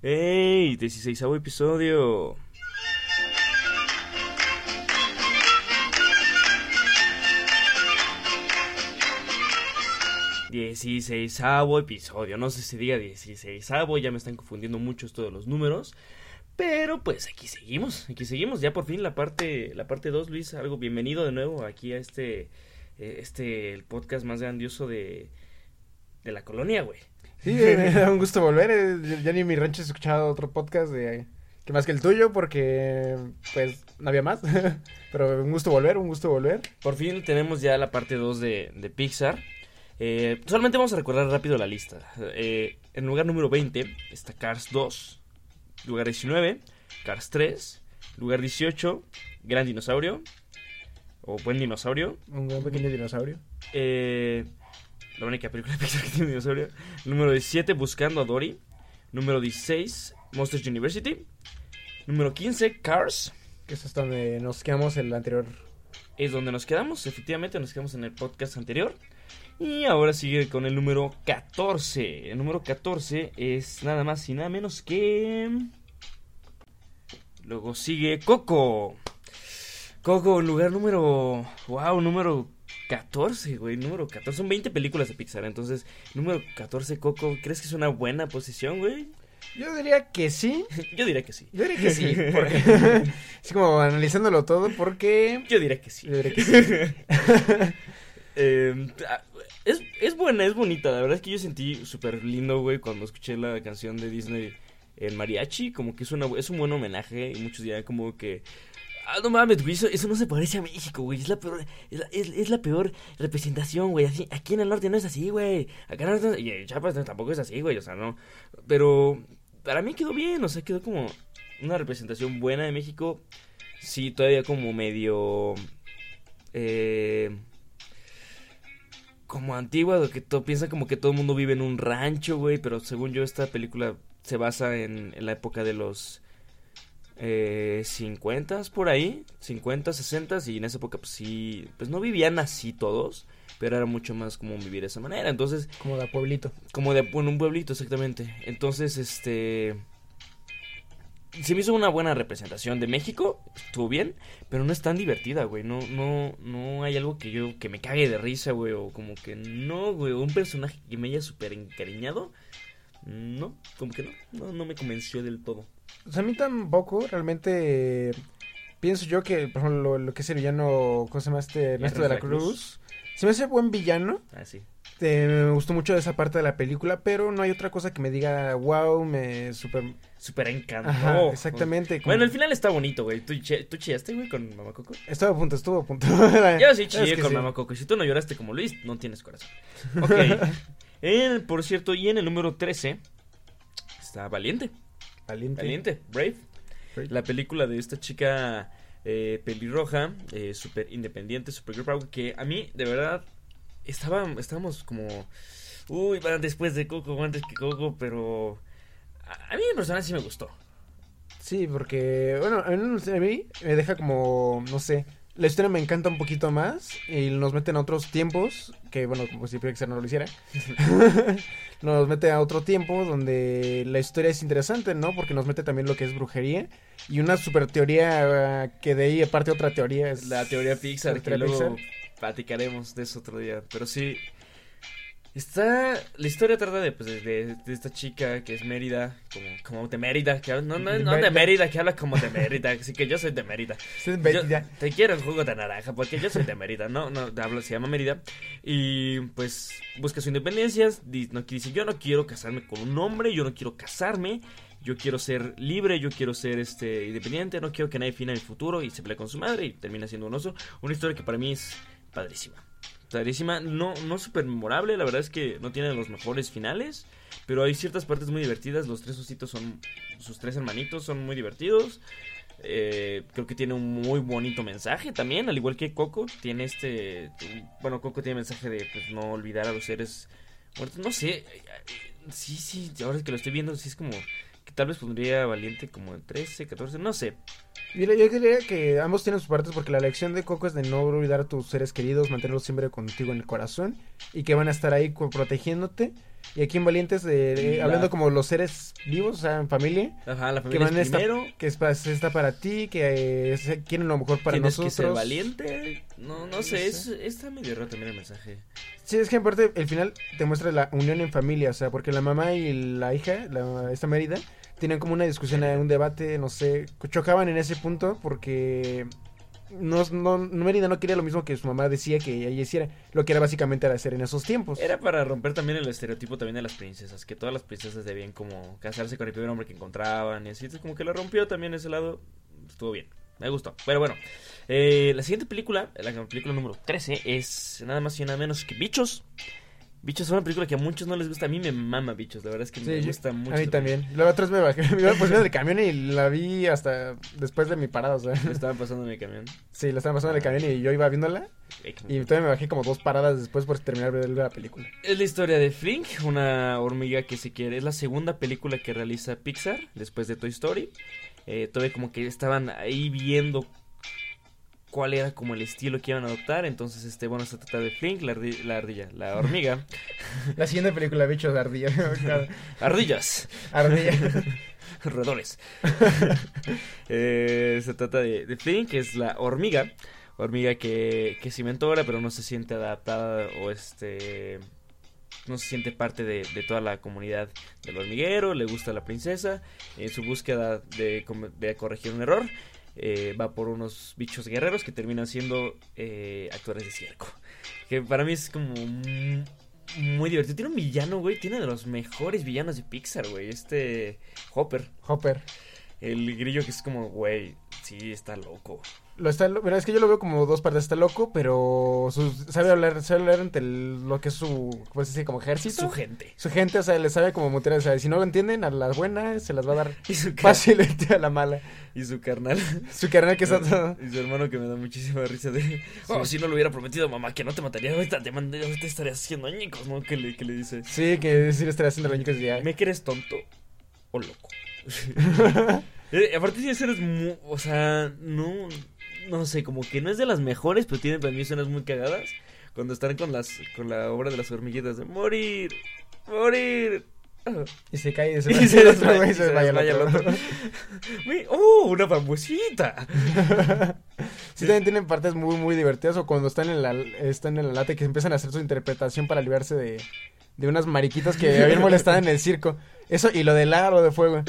¡Ey! 16 episodio. Dieciséisavo episodio, no sé si diga dieciséisavo, ya me están confundiendo mucho esto de los números, pero pues aquí seguimos, aquí seguimos, ya por fin la parte, la parte 2, Luis, algo bienvenido de nuevo aquí a este, eh, este, el podcast más grandioso de, de la colonia, güey. Sí, me da un gusto volver. eh, Ya ni en mi rancho he escuchado otro podcast de que más que el tuyo porque pues no había más. Pero un gusto volver, un gusto volver. Por fin tenemos ya la parte 2 de, de Pixar. Eh, solamente vamos a recordar rápido la lista. Eh, en lugar número 20 está Cars 2. Lugar 19, Cars 3. Lugar 18, Gran Dinosaurio. O Buen Dinosaurio. Un gran pequeño dinosaurio. Eh, la única película de Pixar que tiene un dinosaurio. Número 17, Buscando a Dory. Número 16, Monsters University. Número 15, Cars. Que es donde nos quedamos el anterior. es donde nos quedamos. Efectivamente, nos quedamos en el podcast anterior. Y ahora sigue con el número 14. El número 14 es nada más y nada menos que. Luego sigue Coco. Coco, lugar número. Wow, número 14, güey. Número 14. Son 20 películas de Pixar. Entonces, número 14, Coco. ¿Crees que es una buena posición, güey? Yo diría que sí. Yo diría que sí. Yo diría que sí. Porque, así como analizándolo todo, porque. Yo diría que sí. Yo diría que sí. Eh, ah, es, es buena, es bonita. La verdad es que yo sentí súper lindo, güey, cuando escuché la canción de Disney en mariachi. Como que es, una, es un buen homenaje. Y muchos dirán como que... Ah, no mames, güey, eso, eso no se parece a México, güey. Es la peor, es la, es, es la peor representación, güey. Así, aquí en el norte no es así, güey. Acá en el norte, y en Chiapas tampoco es así, güey. O sea, no. Pero para mí quedó bien, o sea, quedó como una representación buena de México. Sí, todavía como medio... Eh, como antigua, que todo, piensa como que todo el mundo vive en un rancho, güey, pero según yo esta película se basa en, en la época de los eh, 50 por ahí, 50, 60 y en esa época pues sí, pues no vivían así todos, pero era mucho más común vivir de esa manera, entonces Como de pueblito. como de un pueblito exactamente, entonces este se me hizo una buena representación de México, estuvo bien, pero no es tan divertida, güey. No, no, no hay algo que yo, que me cague de risa, güey, o como que no, güey, un personaje que me haya súper encariñado, no, como que no, no, no me convenció del todo. O sea, a mí tampoco, realmente. Pienso yo que, por ejemplo, lo, lo que es el villano, ¿cómo se llama este? Ernesto de la Cruz. Se me hace buen villano. Ah, sí. Eh, me gustó mucho esa parte de la película, pero no hay otra cosa que me diga, wow, me super... Súper encantó. Ajá, exactamente. como- Bueno, el final está bonito, güey. ¿Tú, ¿Tú chillaste, güey, con Mamá Coco? Estuvo a punto, estuvo a punto. Yo sí Es chillé que con sí. Mamá Coco. Si tú no lloraste como Luis, no tienes corazón. Ok. En- por cierto, y en el número 13 está Valiente. Valiente. Valiente, Brave. Brave. La película de esta chica eh, pelirroja, eh, súper independiente, súper girl power, que a mí, de verdad, estaba, estábamos como... Uy, van después de Coco, antes que Coco, pero... A, a mí en persona sí me gustó. Sí, porque, bueno, a mí me deja como, no sé, la historia me encanta un poquito más y nos meten a otros tiempos, que bueno, como si Pixar no lo hiciera, nos mete a otro tiempo donde la historia es interesante, ¿no? Porque nos mete también lo que es brujería y una super teoría que de ahí aparte otra teoría es La teoría Pixar, la que teoría luego Pixar. platicaremos de eso otro día. Pero sí, está... La historia trata de, pues, de, esta chica que es Mérida, como, como de Mérida, que habla- no, no, De no de Mérida. Que habla como de Mérida, así que yo soy de Mérida. Yo te quiero el jugo de naranja porque yo soy de Mérida, no, no, hablo, se llama Mérida y pues busca su independencia, di- no, dice yo no quiero casarme con un hombre, yo no quiero casarme, yo quiero ser libre, yo quiero ser este independiente, no quiero que nadie defina mi futuro y se pelea con su madre y termina siendo un oso, una historia que para mí es padrísima. Padrísima, no, no súper memorable, la verdad es que no tiene los mejores finales, pero hay ciertas partes muy divertidas, los tres ositos son, sus tres hermanitos son muy divertidos, eh, creo que tiene un muy bonito mensaje también, al igual que Coco. Tiene este. Bueno, Coco tiene mensaje de pues, no olvidar a los seres muertos. No sé. Sí, sí, ahora que lo estoy viendo, sí es como. Que tal vez pondría Valiente como en 13, 14, no sé. Mira, yo diría que ambos tienen sus partes porque la lección de Coco es de no olvidar a tus seres queridos, mantenerlos siempre contigo en el corazón y que van a estar ahí protegiéndote. Y aquí en Valientes, eh, La- hablando como los seres vivos, o sea, en familia, Ajá, la que familia van es esta, primero. que es está para ti, que eh, quieren lo mejor para Tienes nosotros. que ser valiente. No, no sé, No es, está medio raro también el mensaje. Sí, es que aparte el final te muestra la unión en familia, o sea, porque la mamá y la hija, la, esta Mérida, tenían como una discusión, un debate, no sé, chocaban en ese punto porque no, no, Mérida no quería lo mismo que su mamá decía que ella hiciera, lo que era básicamente era hacer en esos tiempos. Era para romper también el estereotipo también de las princesas, que todas las princesas debían como casarse con el primer hombre que encontraban y así, entonces como que lo rompió también ese lado, estuvo bien, me gustó. Pero bueno, eh, la siguiente película, la película número 13, es nada más y nada menos que Bichos. Bichos es una película que a muchos no les gusta, a mí me mama Bichos, la verdad es que Sí, me gusta mucho. a mí también. Luego otra vez me bajé, me iba pues del camión y la vi hasta después de mi parada, o sea. Me estaba pasando en mi camión. Sí, la estaba pasando en el camión y yo iba viéndola y todavía me bajé como dos paradas después por terminar de ver la película. Es la historia de Flink, una hormiga que se quiere. Es la segunda película que realiza Pixar después de Toy Story. Eh, todavía como que estaban ahí viendo cuál era como el estilo que iban a adoptar. Entonces, este, bueno, se trata de Flink, la, ardi- la ardilla, la hormiga. La siguiente película, bichos de ardilla. Ardillas, ardilla. roedores. Eh, se trata de, de Flink, que es la hormiga. Hormiga que, que es inventora, pero no se siente adaptada o este no se siente parte de, de toda la comunidad del hormiguero, le gusta la princesa, en su búsqueda de, de corregir un error, eh, va por unos bichos guerreros que terminan siendo eh, actores de circo. Que para mí es como mu- muy divertido. Tiene un villano, güey, tiene de los mejores villanos de Pixar, güey, este Hopper, Hopper. el grillo que es como, güey, sí, está loco. Lo está, es que yo lo veo como dos partes. Está loco, pero su- sabe hablar, sabe hablar entre el- lo que es su, pues así como ejército. Su gente. Su gente, o sea, le sabe como mutear, o sea, si no lo entienden, a las buenas se las va a dar Y su, fácilmente a la mala. y su carnal. Su carnal que está todo... Y su hermano que me da muchísima risa de... Oh, si no lo hubiera prometido mamá que no te mataría ahorita, te, mandé, ahorita estarías haciendo añicos, ¿no? Que le, que le dice... Sí, que decir estar haciendo niños ya. ¿Me crees tonto o loco? Eh, aparte tienes eres muy... O sea, no... No sé, como que no es de las mejores, pero tiene para mí escenas muy cagadas. Cuando están con las con la obra de las hormiguitas de morir, morir. Y se cae y se, Y se otro y se desmaya el otro. ¡Oh! Una bambusita. Sí, también tienen partes muy, muy divertidas. O cuando están en la, están en la lata y que empiezan a hacer su interpretación para librarse de, de unas mariquitas que habían molestado en el circo. Eso y lo del aro de fuego.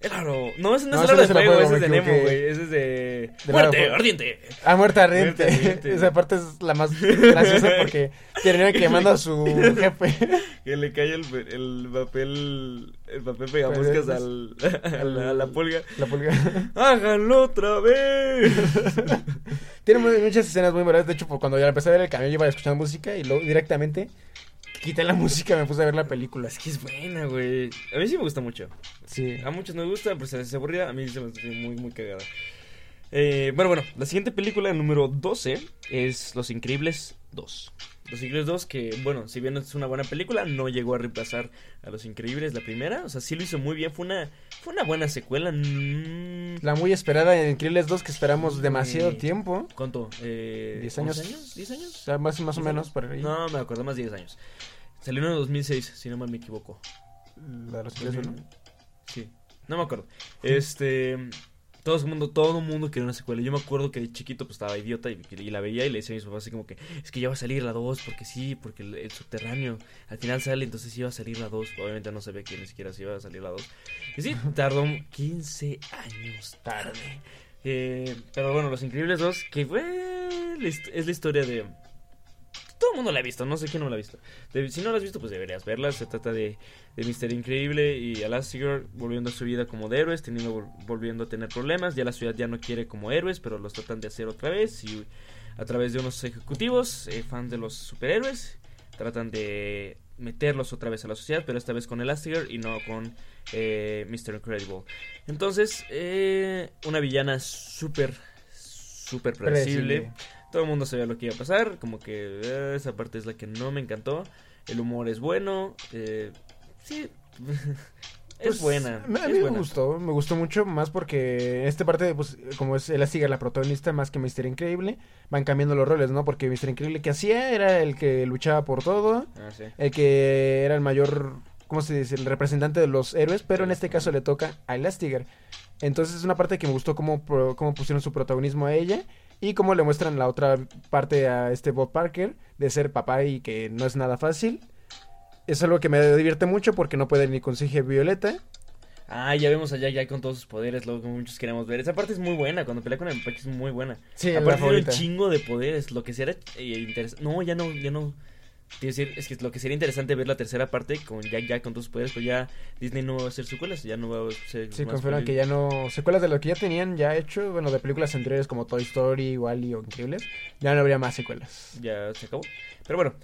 El aro. No, ese no, No, es el aro de fuego, ese es de Nemo, güey. Ese es de. De ¡Muerte! ¡Ardiente! A muerte ardiente. Muerte ardiente. Esa parte es la más graciosa porque termina quemando a su jefe. Que le cae el, el papel. El papel pegamoscas al, a, la, a la pulga. La pulga. ¡Háganlo otra vez! Tiene muchas escenas muy buenas. De hecho, pues, cuando ya empecé a ver el camión, yo iba escuchando música y luego directamente quité la música me puse a ver la película. es que es buena, güey. A mí sí me gusta mucho. Sí. A muchos no me gusta, pero se les hace aburrida. A mí se me hace muy, muy cagada. Eh, bueno, bueno, la siguiente película, número 12, es Los Increíbles 2. Los Increíbles 2, que, bueno, si bien es una buena película, no llegó a reemplazar a Los Increíbles la primera. O sea, sí lo hizo muy bien. Fue una, fue una buena secuela. Mm, La muy esperada en Increíbles 2 que esperamos demasiado Sí. tiempo. ¿Cuánto? Eh, ¿Diez años? ¿11 años? ¿10 O años? sea, más, más o ¿10 menos años? por ahí. No, me acuerdo, más 10 años. Salió en el 2006, si no mal me equivoco. La de los Increíbles uno. Sí, no me acuerdo. Este, todo el mundo, todo el mundo quería una secuela. Yo me acuerdo que de chiquito pues estaba idiota y, y la veía y le decía a mis papás así como que es que ya va a salir la 2 porque sí, porque el, el subterráneo al final sale, entonces iba a salir la 2. Obviamente no sabía que ni siquiera si iba a salir la 2. Y sí, tardó 15 años tarde. Eh, pero bueno, Los Increíbles 2, que fue es la historia de mundo la ha visto, no sé quién no la ha visto. Si no la has visto, pues deberías verla. Se trata de, de Mister Increíble y Elastigirl volviendo a su vida como de héroes, teniendo, vol- volviendo a tener problemas. Ya la ciudad ya no quiere como héroes, pero los tratan de hacer otra vez. Y a través de unos ejecutivos, eh, fans de los superhéroes, tratan de meterlos otra vez a la sociedad, pero esta vez con Elastigirl y no con eh, Mr. Incredible. Entonces, eh, una villana súper, súper predecible. Predecible. Todo el mundo sabía lo que iba a pasar, como que eh, esa parte es la que no me encantó. El humor es bueno, eh, sí, Pues, es buena. A mí me gustó, me gustó mucho más porque en esta parte, pues, como es Elastigirl la protagonista más que Mister Increíble, van cambiando los roles, ¿no? Porque Mister Increíble que hacía era el que luchaba por todo, Ah, sí. el que era el mayor, ¿cómo se dice? El representante de los héroes, pero en este caso le toca a Elastigirl. Entonces es una parte que me gustó cómo, cómo pusieron su protagonismo a ella y cómo le muestran la otra parte a este Bob Parker de ser papá y que no es nada fácil. Es algo que me divierte mucho porque no puede ni con su hija Violeta. Ah, ya vemos allá ya con todos sus poderes, lo que muchos queremos ver. Esa parte es muy buena, cuando pelea con el Pac es muy buena. Sí, Aparte tiene un chingo de poderes, lo que será interesante. No, ya no, ya no. Quiero decir, es que lo que sería interesante ver la tercera parte con Jack Jack con todos sus poderes, pero ya Disney no va a hacer secuelas, ya no va a ser Sí, confirman que ya no. Secuelas de lo que ya tenían ya hecho, bueno, de películas anteriores como Toy Story, Wally o Increíbles, ya no habría más secuelas. ya se acabó. Pero bueno,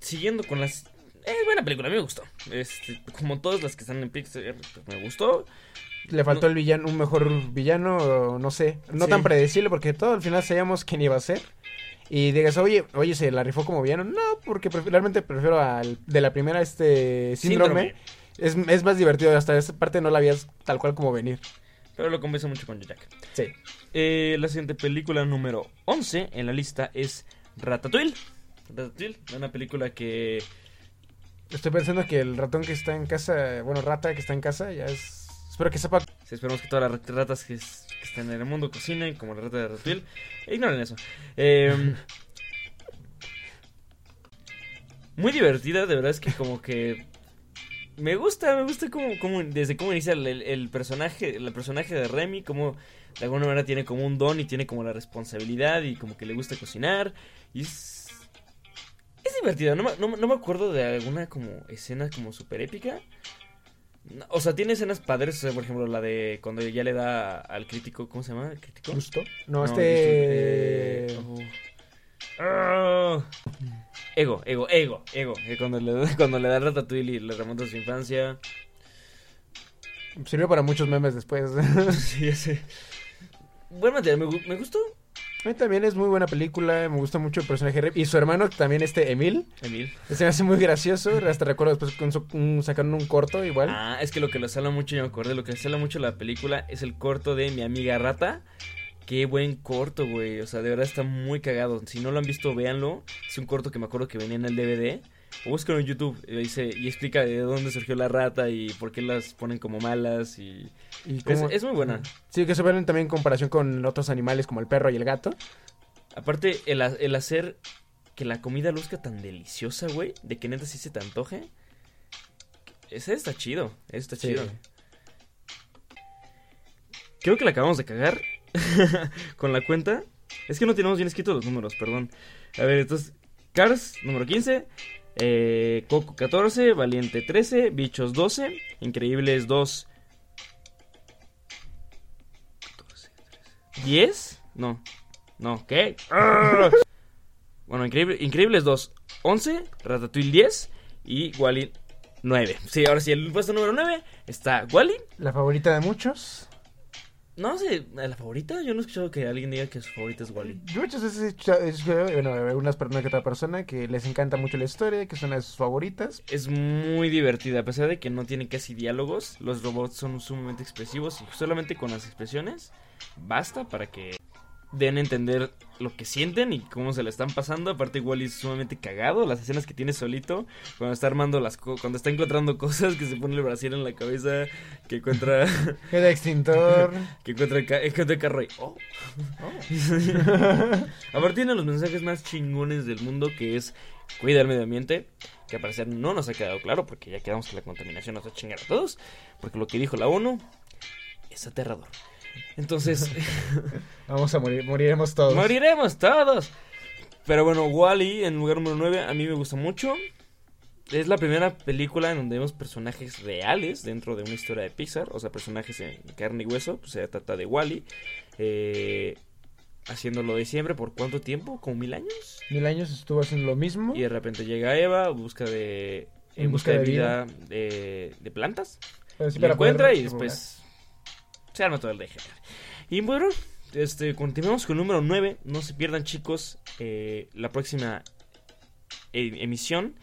siguiendo con las... Es buena película, a mí me gustó. Este, como todas las que están en Pixar, me gustó. Le faltó No. el villano, un mejor villano, no sé, no Sí. tan predecible porque todo al final sabíamos quién iba a ser. Y digas, oye, oye, se la rifó como villano. No, porque pref- realmente prefiero al de la primera este síndrome. Es, es más divertido, hasta esa parte no la habías tal cual como venir. Pero lo convenzo mucho con Jack. Sí. Eh, la siguiente película número 11 en la lista es Ratatouille. Ratatouille, una película que... Estoy pensando que el ratón que está en casa, bueno, rata que está en casa, ya es... Espero que sepa si esperemos que todas las rat- ratas que, es- que estén en el mundo cocinen como la rata de Ratatouille. Ignoren eso. Eh, muy divertida, de verdad es que como que... Me gusta, me gusta como, desde cómo inicia el, personaje, el personaje de Remy, como de alguna manera tiene como un don y tiene como la responsabilidad y como que le gusta cocinar. Y es, es divertida, no, no, no me acuerdo de alguna como escena como súper épica. O sea, tiene escenas padres, o sea, por ejemplo, la de cuando ya le da al crítico, ¿cómo se llama? ¿El crítico? gusto. No, No, este... eh, oh. Ego, ego, ego, ego. Cuando le, da- cuando le da Ratatouille y le remonta a su infancia. Sirvió para muchos memes después. sí, ya sé. Buen material, me, gu- me gustó. A mí también es muy buena película, me gusta mucho el personaje Rem. Y su hermano también, este Emil, Emil. se me hace muy gracioso. Hasta recuerdo después su- un- sacaron un corto igual. Ah, es que lo que le sala mucho, yo me acordé, lo que sala mucho la película es el corto de mi amiga Rata. Qué buen corto, güey. O sea, de verdad está muy cagado. Si no lo han visto, véanlo. Es un corto que me acuerdo que venía en el DVD. O búsquenlo en YouTube y, dice, y explica de dónde surgió la rata y por qué las ponen como malas. Y Y es, muy buena. Sí, que se ven también en comparación con otros animales como el perro y el gato. Aparte, el, ha- el hacer que la comida luzca tan deliciosa, güey. De que neta sí se te antoje. Ese está chido. Ese está Sí. chido. Creo que la acabamos de cagar con la cuenta. Es que no tenemos bien escritos los números, perdón. A ver, entonces, Cars, número 15. Eh, Coco 14, Valiente 13, Bichos 12, Increíbles 2. 14, 13. 10? No. No, ¿qué? Bueno, Increíble- Increíbles 2, 11, Ratatouille 10 y Wally 9. Sí, ahora sí, el puesto número 9 está Wally. La favorita de muchos. No sé, ¿la favorita? Yo no he escuchado que alguien diga que su favorita es Wally. Yo muchas veces he escuchado- bueno, algunas personas que otra persona que les encanta mucho la historia, que una de sus favoritas. Es muy divertida, a pesar de que no tiene casi diálogos, los robots son sumamente expresivos y solamente con las expresiones basta para que den a entender lo que sienten y cómo se la están pasando. Aparte, Wally es sumamente cagado, las escenas que tiene solito, cuando está armando las co- cuando está encontrando cosas, que se pone el brasier en la cabeza, que encuentra Queda extintor. que encuentra el, ca- encuentra el carro y oh. Aparte tiene los mensajes más chingones del mundo que es cuida el medio ambiente, que al parecer no nos ha quedado claro porque ya quedamos que la contaminación nos va a chingar a todos, porque lo que dijo la ONU es aterrador. Entonces, Vamos a morir, moriremos todos. moriremos todos. Pero bueno, Wally en lugar número 9 a mí me gusta mucho. Es la primera película en donde vemos personajes reales dentro de una historia de Pixar, o sea, personajes en carne y hueso, pues se trata de Wally, haciéndolo de siempre, ¿por cuánto tiempo? ¿Como mil años? Mil años estuvo haciendo lo mismo. Y de repente llega Eva, busca de, en busca de vida de, de plantas, Pero sí poder encuentra y después se arma todo el deje. Y bueno, este, continuamos con el número 9. No se pierdan, chicos, eh, la próxima e- emisión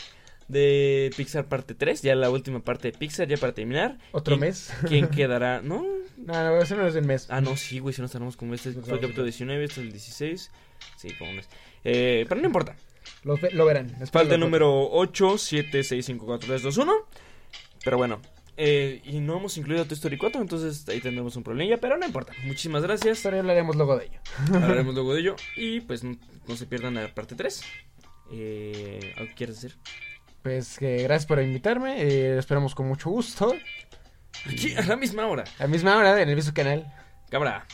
de Pixar parte 3, ya la última parte de Pixar, ya para terminar. ¿Otro ¿Quién- mes? ¿Quién quedará? No, No, no, eso no es del mes. ah, no, sí, güey, si no estaremos como este. Nos Fue el capítulo a- 19, este es el 16. Sí, como un mes. Eh, pero no importa. Lo, lo verán. Falta el número 8, 7, 6, 5, 4, 3, 2, 1. Pero bueno. Eh, y no hemos incluido Toy Story 4, entonces ahí tendremos un problemilla, pero no importa. Muchísimas gracias. Pero hablaremos luego de ello. Hablaremos luego de ello. Y pues no, no se pierdan la parte 3. Eh, ¿Algo que quieres decir? Pues que gracias por invitarme. eh, esperamos con mucho gusto. Aquí a la misma hora. A la misma hora en el mismo canal. Cámara.